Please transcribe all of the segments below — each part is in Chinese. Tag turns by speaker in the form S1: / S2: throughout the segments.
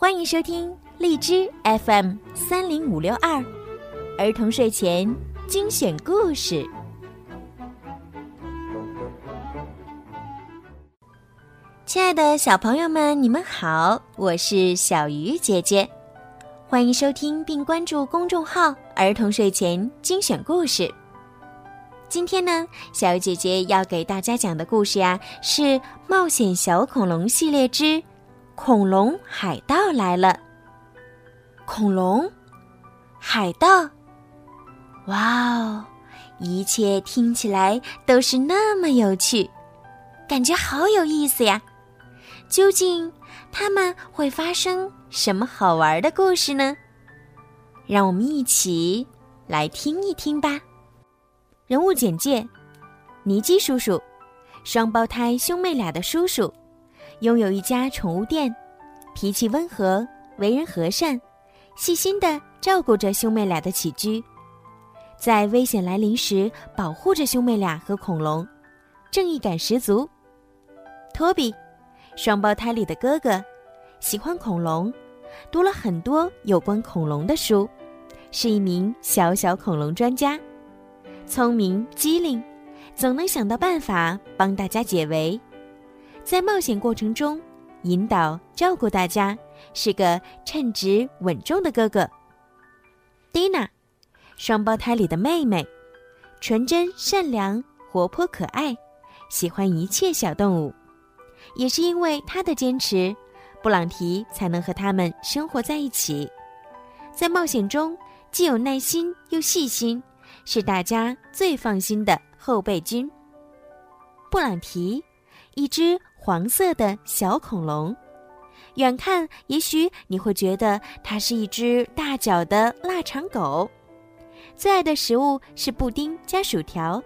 S1: 欢迎收听荔枝 FM 三零五六二儿童睡前精选故事。亲爱的小朋友们，你们好，我是小鱼姐姐，欢迎收听并关注公众号“儿童睡前精选故事”。今天呢，小鱼姐姐要给大家讲的故事呀，是《冒险小恐龙》系列之。恐龙海盗来了！恐龙，海盗，哇哦！一切听起来都是那么有趣，感觉好有意思呀！究竟他们会发生什么好玩的故事呢？让我们一起来听一听吧。人物简介：尼基叔叔，双胞胎兄妹俩的叔叔。拥有一家宠物店，脾气温和，为人和善，细心的照顾着兄妹俩的起居，在危险来临时保护着兄妹俩和恐龙，正义感十足。托比，双胞胎里的哥哥，喜欢恐龙，读了很多有关恐龙的书，是一名小小恐龙专家，聪明机灵，总能想到办法帮大家解围。在冒险过程中，引导照顾大家，是个称职稳重的哥哥。蒂娜，双胞胎里的妹妹，纯真善良、活泼可爱，喜欢一切小动物。也是因为她的坚持，布朗提才能和他们生活在一起。在冒险中，既有耐心又细心，是大家最放心的后备军。布朗提，一只。黄色的小恐龙，远看也许你会觉得它是一只大脚的腊肠狗。最爱的食物是布丁加薯条，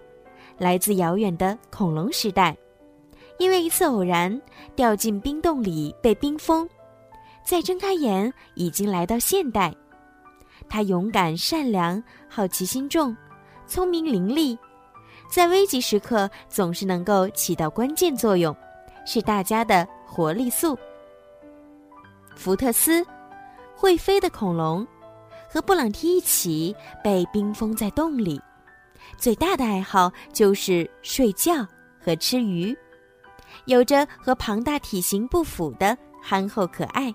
S1: 来自遥远的恐龙时代，因为一次偶然掉进冰洞里被冰封，再睁开眼已经来到现代。它勇敢善良，好奇心重，聪明伶俐，在危急时刻总是能够起到关键作用。是大家的活力素。福特斯，会飞的恐龙，和布朗提一起被冰封在洞里，最大的爱好就是睡觉和吃鱼，有着和庞大体型不符的憨厚可爱。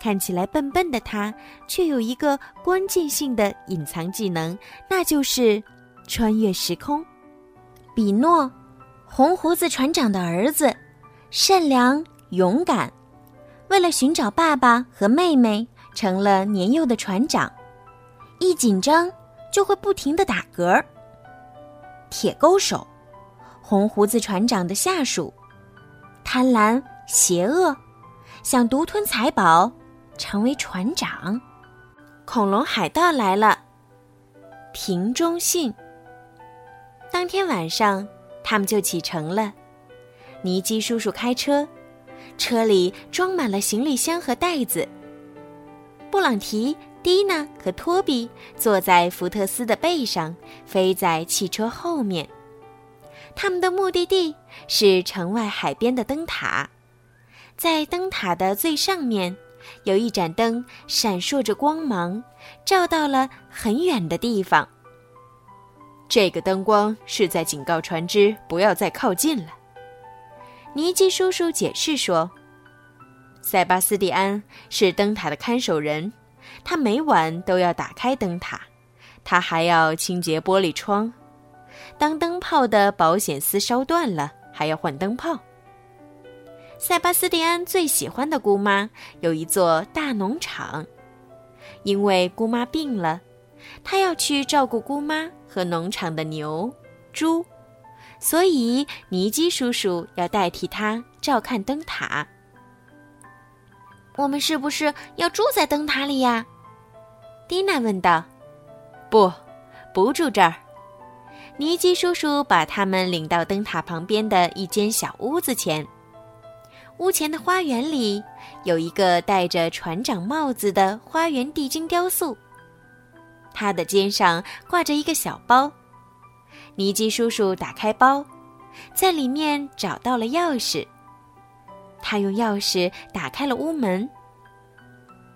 S1: 看起来笨笨的他，却有一个关键性的隐藏技能，那就是穿越时空。比诺，红胡子船长的儿子。善良勇敢，为了寻找爸爸和妹妹，成了年幼的船长。一紧张就会不停的打嗝。铁钩手，红胡子船长的下属，贪婪邪恶，想独吞财宝，成为船长。恐龙海盗来了。瓶中信。当天晚上，他们就启程了。尼基叔叔开车，车里装满了行李箱和袋子。布朗提、蒂娜和托比坐在福特斯的背上，飞在汽车后面。他们的目的地是城外海边的灯塔，在灯塔的最上面，有一盏灯闪烁着光芒，照到了很远的地方。
S2: 这个灯光是在警告船只不要再靠近了。
S1: 尼基叔叔解释说：“
S2: 塞巴斯蒂安是灯塔的看守人，他每晚都要打开灯塔，他还要清洁玻璃窗。当灯泡的保险丝烧断了，还要换灯泡。”
S1: 塞巴斯蒂安最喜欢的姑妈有一座大农场，因为姑妈病了，他要去照顾姑妈和农场的牛、猪。所以，尼基叔叔要代替他照看灯塔。我们是不是要住在灯塔里呀？蒂娜问道。
S2: 不，不住这儿。
S1: 尼基叔叔把他们领到灯塔旁边的一间小屋子前。屋前的花园里有一个戴着船长帽子的花园地精雕塑，他的肩上挂着一个小包。尼基叔叔打开包，在里面找到了钥匙。他用钥匙打开了屋门，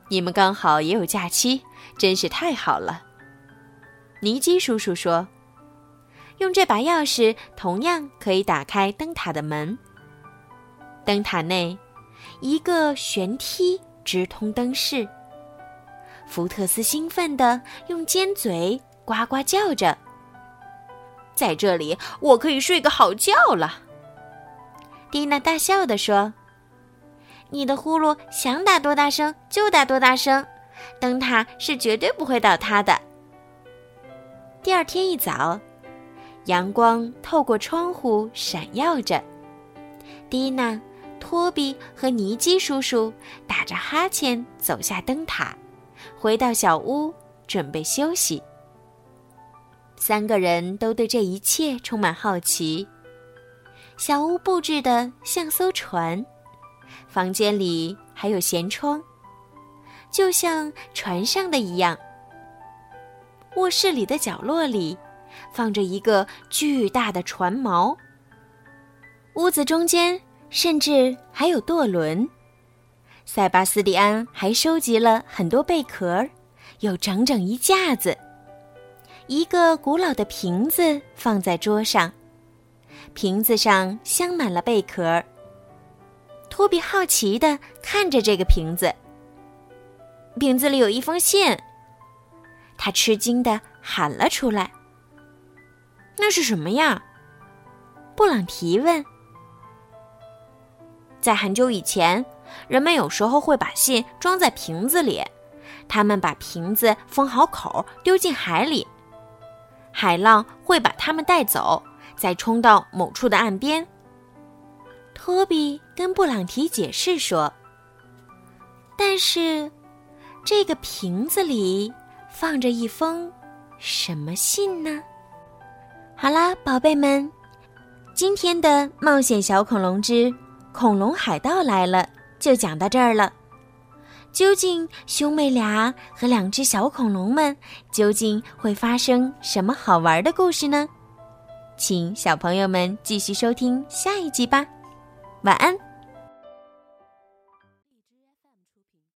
S2: 你们刚好也有假期，真是太好了。”尼基叔叔说：“用这把钥匙同样可以打开灯塔的门。灯塔内，一个旋梯直通灯室。”福特斯兴奋地用尖嘴呱呱叫着：“在这里，我可以睡个好觉了。”蒂娜大笑地说：“
S1: 你的呼噜想打多大声就打多大声，灯塔是绝对不会倒塌的。”
S2: 第二天一早，阳光透过窗户闪耀着，蒂娜、托比和尼基叔叔打着哈欠走下灯塔。回到小屋，准备休息。三个人都对这一切充满好奇。小屋布置的像艘船，房间里还有舷窗，就像船上的一样。卧室里的角落里，放着一个巨大的船锚。屋子中间甚至还有舵轮。塞巴斯蒂安还收集了很多贝壳，有整整一架子。一个古老的瓶子放在桌上，瓶子上镶满了贝壳。托比好奇的看着这个瓶子，瓶子里有一封信。他吃惊的喊了出来：“那是什么呀？”布朗提问。在很久以前。人们有时候会把信装在瓶子里，他们把瓶子封好口，丢进海里。海浪会把它们带走，再冲到某处的岸边。托比跟布朗提解释说：“但是，这个瓶子里放着一封什么信呢？”好啦，宝贝们，今天的《冒险小恐龙之恐龙海盗》来了。就讲到这儿了。究竟兄妹俩和两只小恐龙们究竟会发生什么好玩的故事呢？请小朋友们继续收听下一集吧。晚安。